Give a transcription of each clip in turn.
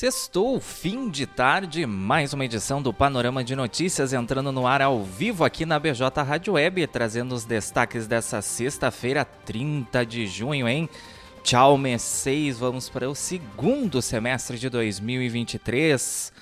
Sextou, fim de tarde, mais uma edição do Panorama de Notícias entrando no ar ao vivo aqui na BJ Rádio Web, trazendo os destaques dessa sexta-feira, 30 de junho, hein? Tchau, mês 6, vamos para o segundo semestre de 2023.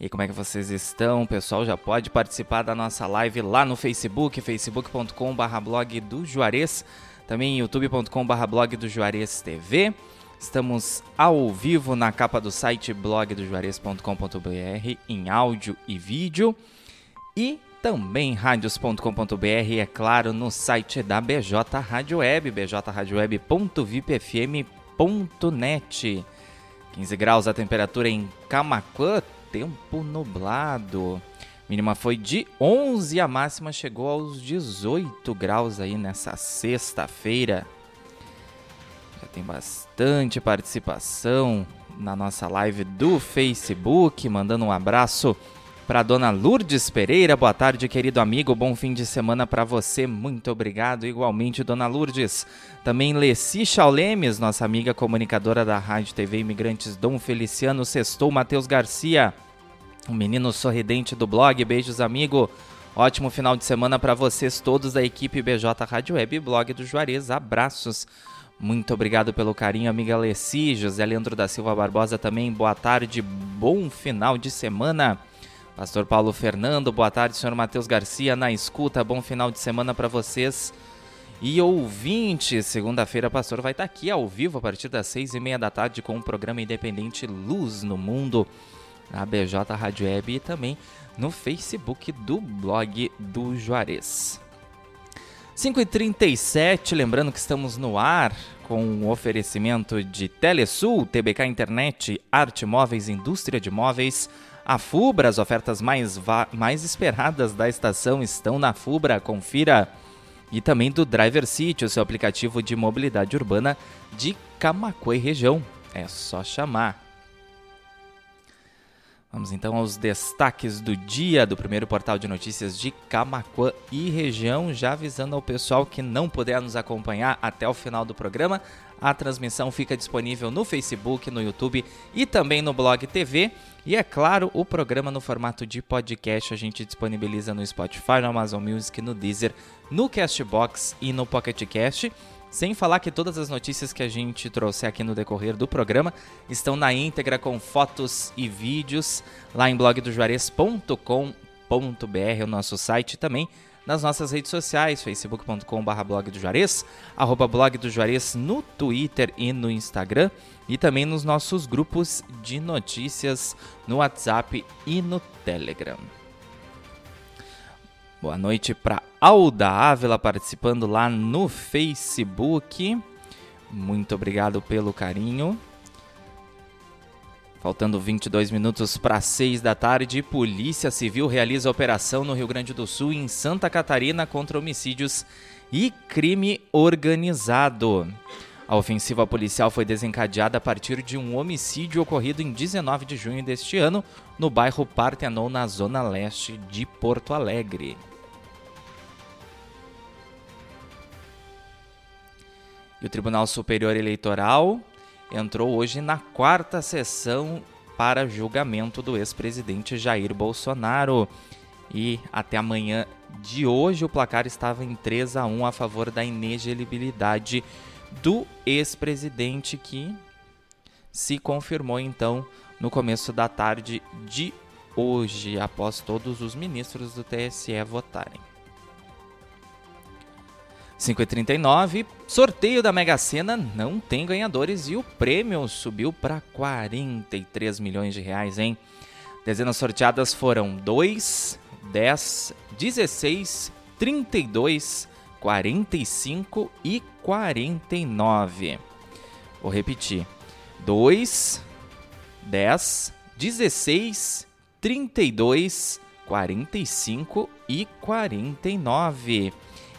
E como é que vocês estão? Pessoal já pode participar da nossa live lá no Facebook, facebook.com.br blog do Juarez, também youtube.com.br blog do Juarez TV. Estamos ao vivo na capa do site blogdojuarez.com.br em áudio e vídeo e também radios.com.br, é claro, no site da BJ Rádio Web, bjradioweb.vipfm.net. 15 graus a temperatura em Camacuã, tempo nublado. Mínima foi de 11, a máxima chegou aos 18 graus aí nessa sexta-feira. Já tem bastante participação na nossa live do Facebook, mandando um abraço para dona Lourdes Pereira. Boa tarde, querido amigo. Bom fim de semana para você. Muito obrigado. Igualmente, dona Lourdes. Também Leci Chaulemes, nossa amiga comunicadora da Rádio TV Imigrantes Dom Feliciano Sextou, Matheus Garcia. O menino sorridente do blog. Beijos, amigo. Ótimo final de semana para vocês todos da equipe BJ Rádio Web e blog do Juarez. Abraços. Muito obrigado pelo carinho, amiga Alessi, José Leandro da Silva Barbosa também. Boa tarde, bom final de semana. Pastor Paulo Fernando, boa tarde, senhor Matheus Garcia, na escuta, bom final de semana para vocês. E ouvinte, segunda-feira, pastor vai estar tá aqui ao vivo a partir das seis e meia da tarde com o programa independente Luz no Mundo, na BJ Rádio Web e também no Facebook do blog do Juarez. 5h37, lembrando que estamos no ar com o oferecimento de Telesul, TBK Internet, Arte Móveis, Indústria de Móveis, a Fubra, as ofertas mais, mais esperadas da estação estão na Fubra, confira. E também do Driver City, o seu aplicativo de mobilidade urbana de Camacuã e região. É só chamar. Vamos então aos destaques do dia do primeiro portal de notícias de Camacuã e região, já avisando ao pessoal que não puder nos acompanhar até o final do programa, a transmissão fica disponível no Facebook, no YouTube e também no Blog TV. E é claro, o programa no formato de podcast a gente disponibiliza no Spotify, no Amazon Music, no Deezer, no Castbox e no Pocket Cast. Sem falar que todas as notícias que a gente trouxe aqui no decorrer do programa estão na íntegra com fotos e vídeos lá em blogdojuarez.com.br, o nosso site também nas nossas redes sociais, facebook.com.br blog do Juarez, arroba blog do Juarez no Twitter e no Instagram, e também nos nossos grupos de notícias no WhatsApp e no Telegram. Boa noite para Alda Ávila participando lá no Facebook. Muito obrigado pelo carinho. Faltando 22 minutos para 6 da tarde, Polícia Civil realiza operação no Rio Grande do Sul e em Santa Catarina contra homicídios e crime organizado. A ofensiva policial foi desencadeada a partir de um homicídio ocorrido em 19 de junho deste ano no bairro Partenon, na zona leste de Porto Alegre. E o Tribunal Superior Eleitoral entrou hoje na quarta sessão para julgamento do ex-presidente Jair Bolsonaro. E até amanhã de hoje o placar estava em 3 a 1 a favor da inelegibilidade do ex-presidente que se confirmou então no começo da tarde de hoje, após todos os ministros do TSE votarem. 5,39. Sorteio da Mega Sena não tem ganhadores e o prêmio subiu para 43 milhões de reais, hein? Dezenas sorteadas foram 2, 10, 16, 32, 45 e 49. Vou repetir: 2, 10, 16, 32, 45 e 49.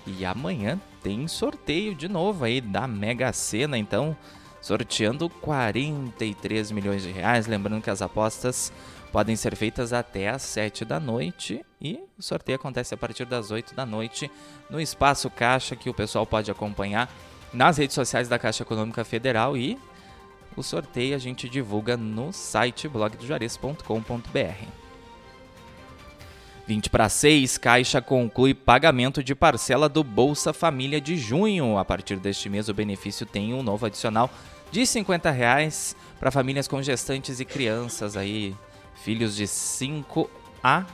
E amanhã tem sorteio de novo aí da Mega Sena, então sorteando 43 milhões de reais. Lembrando que as apostas podem ser feitas até às 7 da noite e o sorteio acontece a partir das 8 da noite no Espaço Caixa, que o pessoal pode acompanhar nas redes sociais da Caixa Econômica Federal e O sorteio a gente divulga no site blogdojuarez.com.br. 20 para 6, Caixa conclui pagamento de parcela do Bolsa Família de junho. A partir deste mês, o benefício tem um novo adicional de 50 reais para famílias com gestantes e crianças aí, filhos de 5 a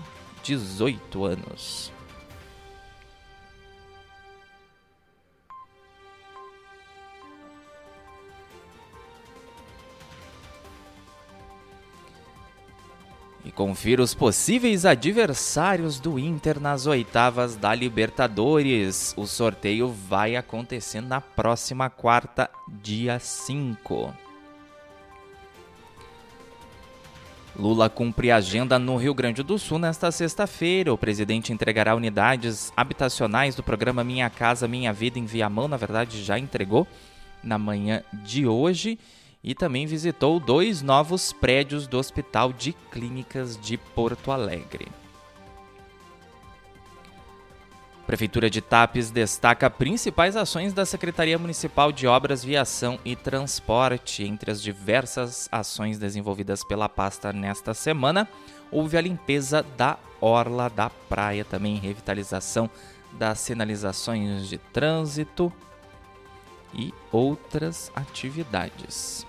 18 anos. E confira os possíveis adversários do Inter nas oitavas da Libertadores. O sorteio vai acontecer na próxima quarta, dia 5. Lula cumpre agenda no Rio Grande do Sul nesta sexta-feira. O presidente entregará unidades habitacionais do programa Minha Casa Minha Vida em Viamão. Na verdade, já entregou na manhã de hoje e também visitou dois novos prédios do Hospital de Clínicas de Porto Alegre. Prefeitura de Tapes destaca principais ações da Secretaria Municipal de Obras, Viação e Transporte. Entre as diversas ações desenvolvidas pela pasta nesta semana, houve a limpeza da orla da praia, também revitalização das sinalizações de trânsito e outras atividades.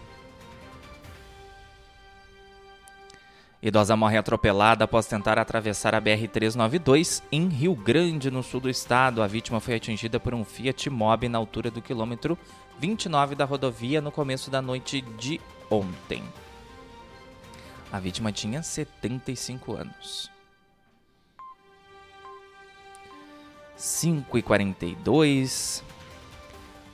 Idosa morre atropelada após tentar atravessar a BR-392 em Rio Grande, no sul do estado. A vítima foi atingida por um Fiat Mobi na altura do quilômetro 29 da rodovia no começo da noite de ontem. A vítima tinha 75 anos. 5 e 42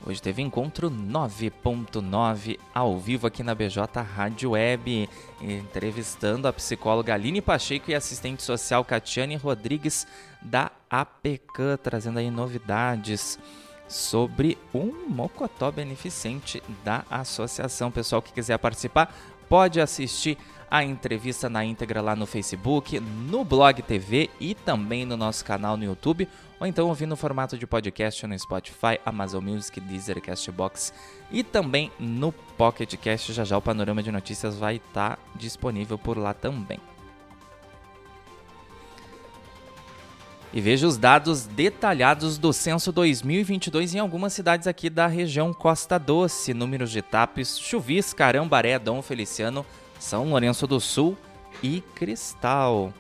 Hoje teve encontro 9.9 ao vivo aqui na BJ Rádio Web, entrevistando a psicóloga Aline Pacheco e assistente social Catiane Rodrigues da APK, trazendo aí novidades sobre um mocotó beneficente da associação. Pessoal que quiser participar, pode assistir a entrevista na íntegra lá no Facebook, no Blog TV e também no nosso canal no YouTube, ou então ouvir no formato de podcast no Spotify, Amazon Music, Deezer, Castbox e também no Pocket Cast. Já já o panorama de notícias vai estar tá disponível por lá também. E veja os dados detalhados do censo 2022 em algumas cidades aqui da região Costa Doce. Números de Tapes, Chuvisca, Arambaré, Dom Feliciano, são Lourenço do Sul e Cristal.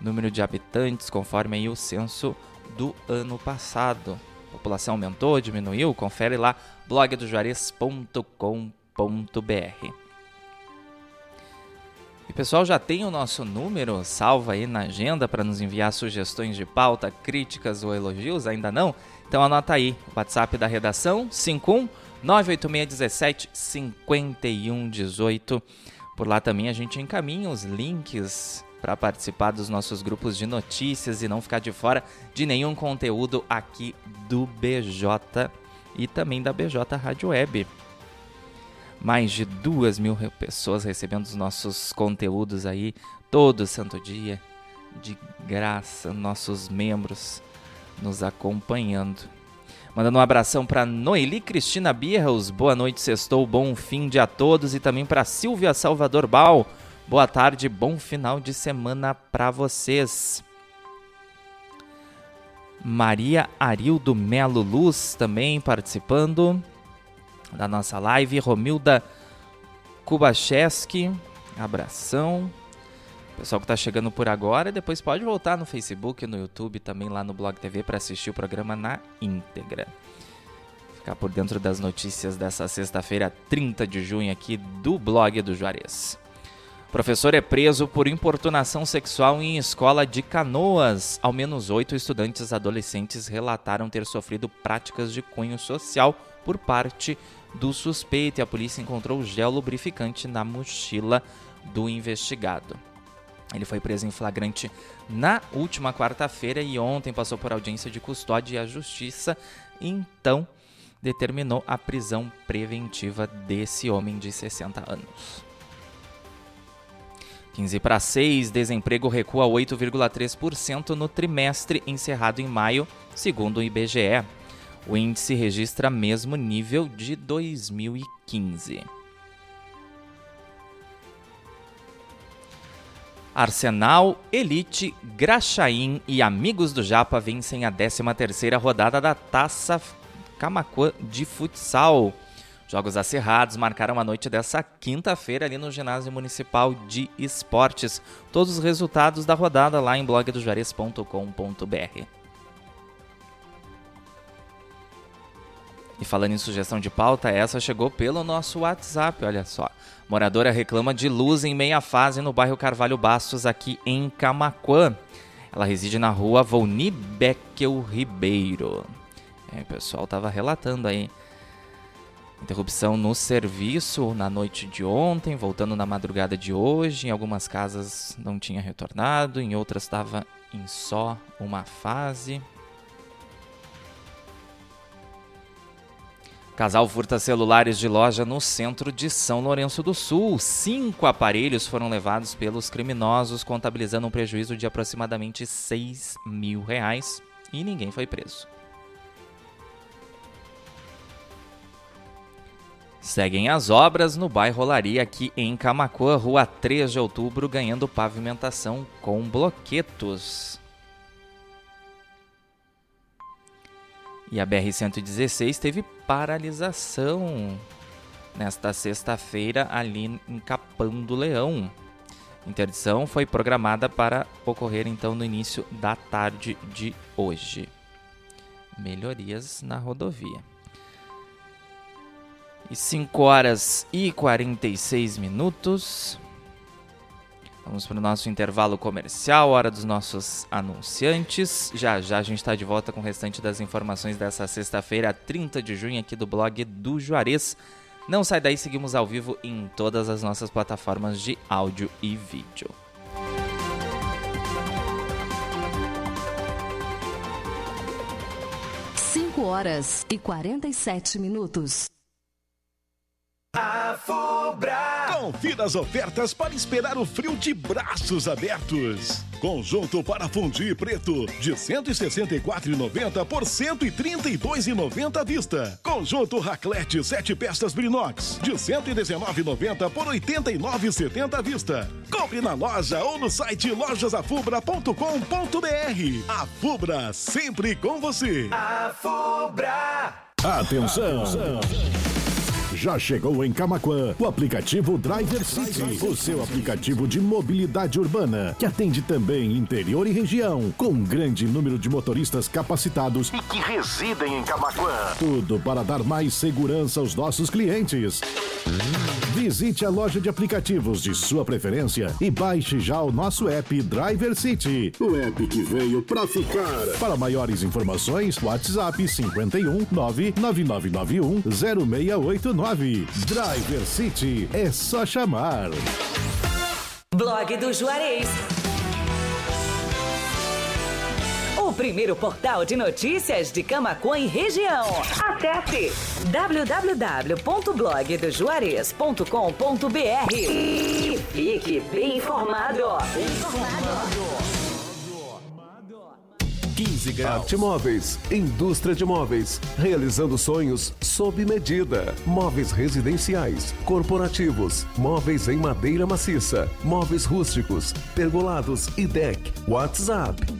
Número de habitantes conforme o censo do ano passado. A população aumentou, diminuiu? Confere lá blogdojuarez.com.br. E pessoal, já tem o nosso número salvo aí na agenda para nos enviar sugestões de pauta, críticas ou elogios? Ainda não? Então anota aí, WhatsApp da redação 51 98617 5118. Por lá também a gente encaminha os links para participar dos nossos grupos de notícias e não ficar de fora de nenhum conteúdo aqui do BJ e também da BJ Rádio Web. Mais de duas mil pessoas recebendo os nossos conteúdos aí todo santo dia, de graça, nossos membros nos acompanhando. Mandando um abração para Noeli Cristina Birros, boa noite, sextou, bom fim de a todos. E também para Silvia Salvador Bal, boa tarde, bom final de semana para vocês. Maria Arildo Melo Luz também participando da nossa live. Romilda Kubacheski, abração. Pessoal que está chegando por agora, depois pode voltar no Facebook, no YouTube, também lá no Blog TV para assistir o programa na íntegra. Ficar por dentro das notícias dessa sexta-feira, 30 de junho, aqui do Blog do Juarez. Professor é preso por importunação sexual em escola de Canoas. Ao menos oito estudantes adolescentes relataram ter sofrido práticas de cunho social por parte do suspeito e a polícia encontrou gel lubrificante na mochila do investigado. Ele foi preso em flagrante na última quarta-feira e ontem passou por audiência de custódia e a justiça então determinou a prisão preventiva desse homem de 60 anos. 15 para 6, desemprego recua 8,3% no trimestre encerrado em maio, segundo o IBGE. O índice registra mesmo nível de 2015. Arsenal, Elite, Graxaim e Amigos do Japa vencem a 13ª rodada da Taça Camacuã de Futsal. Jogos acerrados marcaram a noite dessa quinta-feira ali no Ginásio Municipal de Esportes. Todos os resultados da rodada lá em blogdojuarez.com.br. E falando em sugestão de pauta, essa chegou pelo nosso WhatsApp, olha só. Moradora reclama de luz em meia fase no bairro Carvalho Bastos, aqui em Camaquã. Ela reside na rua Volni Beckel Ribeiro. É, o pessoal estava relatando aí Interrupção no serviço na noite de ontem, voltando na madrugada de hoje. Em algumas casas não tinha retornado, em outras estava em só uma fase. Casal furta celulares de loja no centro de São Lourenço do Sul. Cinco aparelhos foram levados pelos criminosos, contabilizando um prejuízo de aproximadamente 6 mil reais e ninguém foi preso. Seguem as obras no bairro Olaria, aqui em Camacoa, rua 3 de outubro, ganhando pavimentação com bloquetos. E a BR-116 teve paralisação nesta sexta-feira ali em Capão do Leão. Interdição foi programada para ocorrer então no início da tarde de hoje. Melhorias na rodovia e 5 horas e 46 minutos. Vamos para o nosso intervalo comercial, hora dos nossos anunciantes. Já já a gente está de volta com o restante das informações dessa sexta-feira, 30 de junho, aqui do blog do Juarez. Não sai daí, seguimos ao vivo em todas as nossas plataformas de áudio e vídeo. Cinco horas e 47 minutos. A Fubra. Confira as ofertas para esperar o frio de braços abertos. Conjunto para fundir preto de 164,90 por 132,90 à vista. Conjunto raclete 7 peças Brinox de 119,90 por 89,70 à vista. Compre na loja ou no site lojasafubra.com.br. A Fubra sempre com você. A Fubra. Atenção. Atenção. Já chegou em Camaquã o aplicativo Driver City, o seu aplicativo de mobilidade urbana, que atende também interior e região, com um grande número de motoristas capacitados e que residem em Camaquã. Tudo para dar mais segurança aos nossos clientes. Visite a loja de aplicativos de sua preferência e baixe já o nosso app Driver City. O app que veio para ficar. Para maiores informações, WhatsApp 51 99991 0689. Driver City é só chamar. Blog do Juarez. Primeiro portal de notícias de Camacuã e região. Acesse www.blogdojuarez.com.br e fique bem informado. Informado. 15 graus. Arte Móveis, indústria de móveis, realizando sonhos sob medida. Móveis residenciais, corporativos, móveis em madeira maciça, móveis rústicos, pergolados e deck. WhatsApp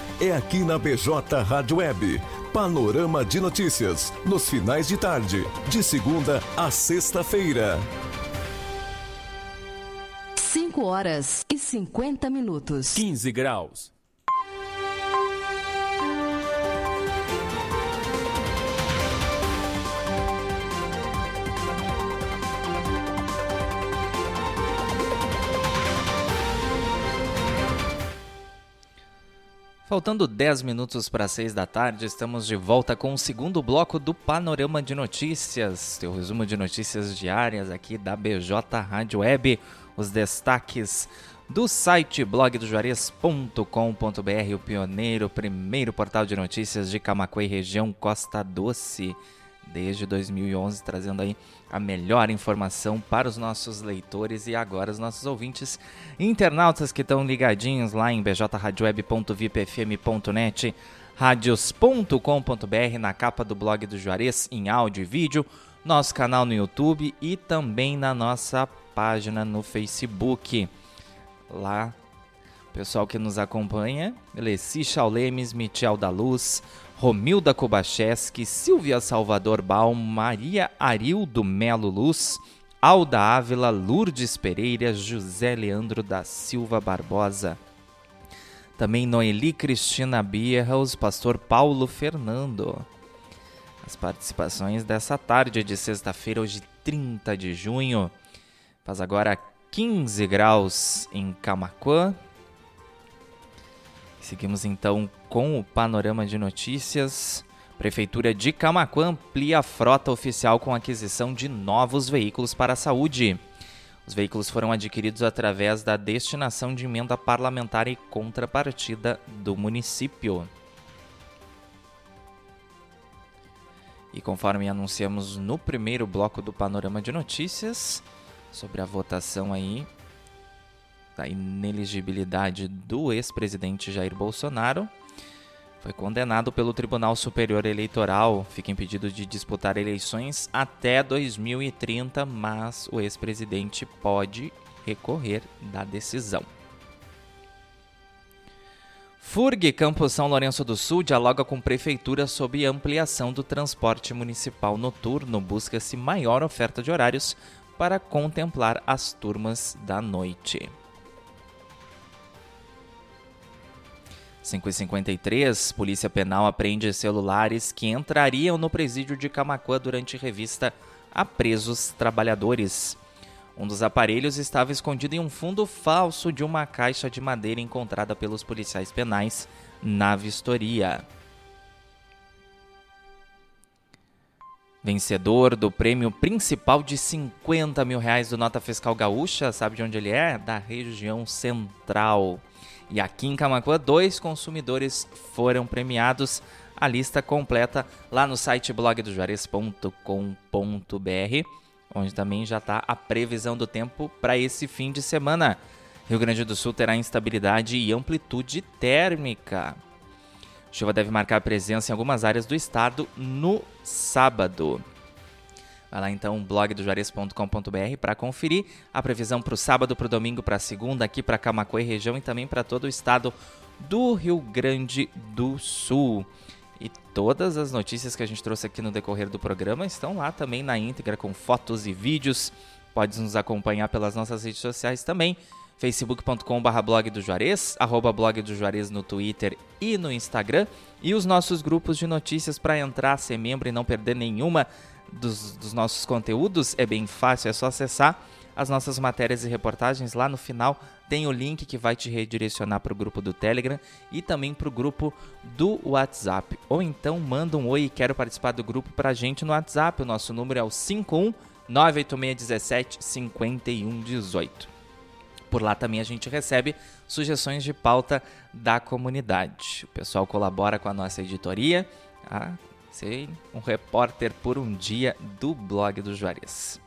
É aqui na BJ Rádio Web. Panorama de notícias, nos finais de tarde, de segunda a sexta-feira. 5 horas e 50 minutos. 15 graus. Faltando 10 minutos para 6 da tarde, estamos de volta com o segundo bloco do Panorama de Notícias, teu resumo de notícias diárias aqui da BJ Rádio Web, os destaques do site blogdojuarez.com.br, o pioneiro, primeiro portal de notícias de Camacuã e região Costa Doce desde 2011, trazendo aí a melhor informação para os nossos leitores e agora os nossos ouvintes internautas que estão ligadinhos lá em bjradioweb.vipfm.net, radios.com.br, na capa do blog do Juarez, em áudio e vídeo, nosso canal no YouTube e também na nossa página no Facebook. Lá, pessoal que nos acompanha, Leci Chaulemes, Michel da Luz, Romilda Kobacheski, Silvia Salvador Baum, Maria Arildo Melo Luz, Alda Ávila, Lourdes Pereira, José Leandro da Silva Barbosa. Também Noeli Cristina Bierhaus, pastor Paulo Fernando. As participações dessa tarde de sexta-feira, hoje 30 de junho. Faz agora 15 graus em Camacuã, Seguimos então com o panorama de notícias. Prefeitura de Camacuã amplia a frota oficial com aquisição de novos veículos para a saúde. Os veículos foram adquiridos através da destinação de emenda parlamentar e contrapartida do município. E conforme anunciamos no primeiro bloco do panorama de notícias, sobre a votação aí da ineligibilidade do ex-presidente Jair Bolsonaro, foi condenado pelo Tribunal Superior Eleitoral, fica impedido de disputar eleições até 2030, mas o ex-presidente pode recorrer da decisão. FURG Campo São Lourenço do Sul dialoga com prefeitura sobre ampliação do transporte municipal noturno. Busca-se maior oferta de horários para contemplar as turmas da noite. 553, Polícia Penal apreende celulares que entrariam no presídio de Camacuã durante revista a presos trabalhadores. Um dos aparelhos estava escondido em um fundo falso de uma caixa de madeira encontrada pelos policiais penais na vistoria. Vencedor do prêmio principal de 50 mil reais do Nota Fiscal Gaúcha, sabe de onde ele é? Da região central. E aqui em Camacuã, dois consumidores foram premiados. A lista completa lá no site blogdojuarez.com.br, onde também já está a previsão do tempo para esse fim de semana. Rio Grande do Sul terá instabilidade e amplitude térmica. Chuva deve marcar presença em algumas áreas do estado no sábado. Vai lá então, blogdojuarez.com.br para conferir a previsão para o sábado, para o domingo, para a segunda, aqui para Camacuã e região e também para todo o estado do Rio Grande do Sul. E todas as notícias que a gente trouxe aqui no decorrer do programa estão lá também na íntegra com fotos e vídeos. Pode nos acompanhar pelas nossas redes sociais também facebook.com.br blog do Juarez, arroba blog do Juarez no Twitter e no Instagram, e os nossos grupos de notícias para entrar, ser membro e não perder nenhuma dos, dos nossos conteúdos, é bem fácil, é só acessar as nossas matérias e reportagens. Lá no final tem o link que vai te redirecionar para o grupo do Telegram e também para o grupo do WhatsApp. Ou então manda um oi e quero participar do grupo para a gente no WhatsApp. O nosso número é o 51 98617 5118. Por lá também a gente recebe sugestões de pauta da comunidade. O pessoal colabora com a nossa editoria, a Sei, um repórter por um dia do blog do Juarez.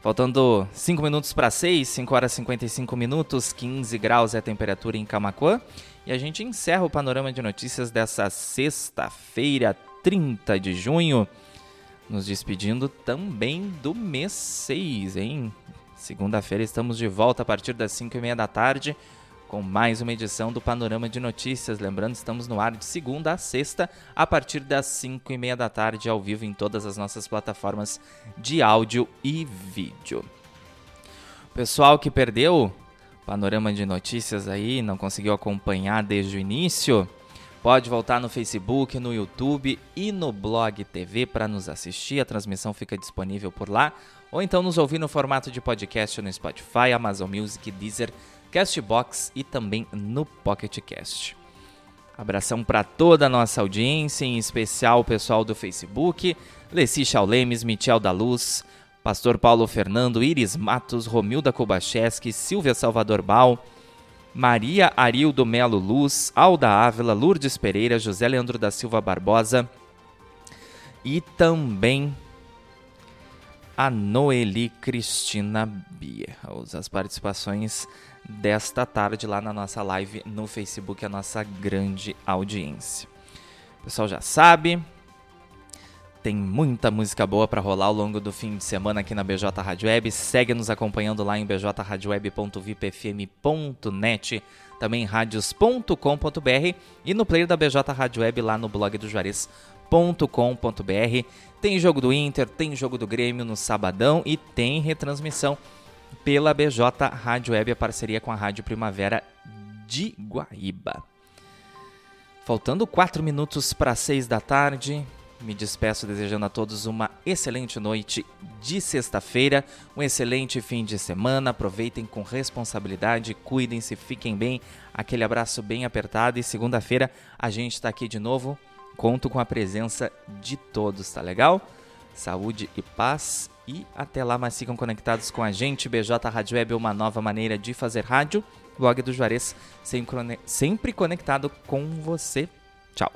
Faltando 5 minutos para 6, 5 horas e 55 minutos, 15 graus é a temperatura em Camacuã. E a gente encerra o panorama de notícias dessa sexta-feira, 30 de junho. Nos despedindo também do mês 6, hein? Segunda-feira estamos de volta a partir das 5 e meia da tarde com mais uma edição do Panorama de Notícias. Lembrando, estamos no ar de segunda a sexta, a partir das 5 e meia da tarde, ao vivo em todas as nossas plataformas de áudio e vídeo. Pessoal que perdeu Panorama de Notícias aí, não conseguiu acompanhar desde o início, Pode voltar no Facebook, no YouTube e no Blog TV para nos assistir. A transmissão fica disponível por lá. Ou então nos ouvir no formato de podcast no Spotify, Amazon Music, Deezer, Castbox e também no Pocket Cast. Abração para toda a nossa audiência, em especial o pessoal do Facebook, Leci Chaulemes, Michel da Luz, Pastor Paulo Fernando, Iris Matos, Romilda Kobacheski, Silvia Salvador Bal, Maria Arildo Melo Luz, Alda Ávila, Lourdes Pereira, José Leandro da Silva Barbosa e também a Noeli Cristina Bia. As participações desta tarde lá na nossa live no Facebook, a nossa grande audiência. O pessoal já sabe, tem muita música boa para rolar ao longo do fim de semana aqui na BJ Rádio Web. Segue nos acompanhando lá em bjradioweb.vipfm.net, também radios.com.br e no player da BJ Rádio Web lá no blog do Juarez.com.br. Tem jogo do Inter, tem jogo do Grêmio no sabadão e tem retransmissão pela BJ Rádio Web, a parceria com a Rádio Primavera de Guaíba. Faltando 4 minutos para 6 da tarde, me despeço desejando a todos uma excelente noite de sexta-feira, um excelente fim de semana. Aproveitem com responsabilidade, cuidem-se, fiquem bem. Aquele abraço bem apertado e segunda-feira a gente está aqui de novo. Conto com a presença de todos, tá legal? Saúde e paz e até lá, mas ficam conectados com a gente. BJ Rádio Web é uma nova maneira de fazer rádio. Blog do Juarez sempre conectado com você. Tchau.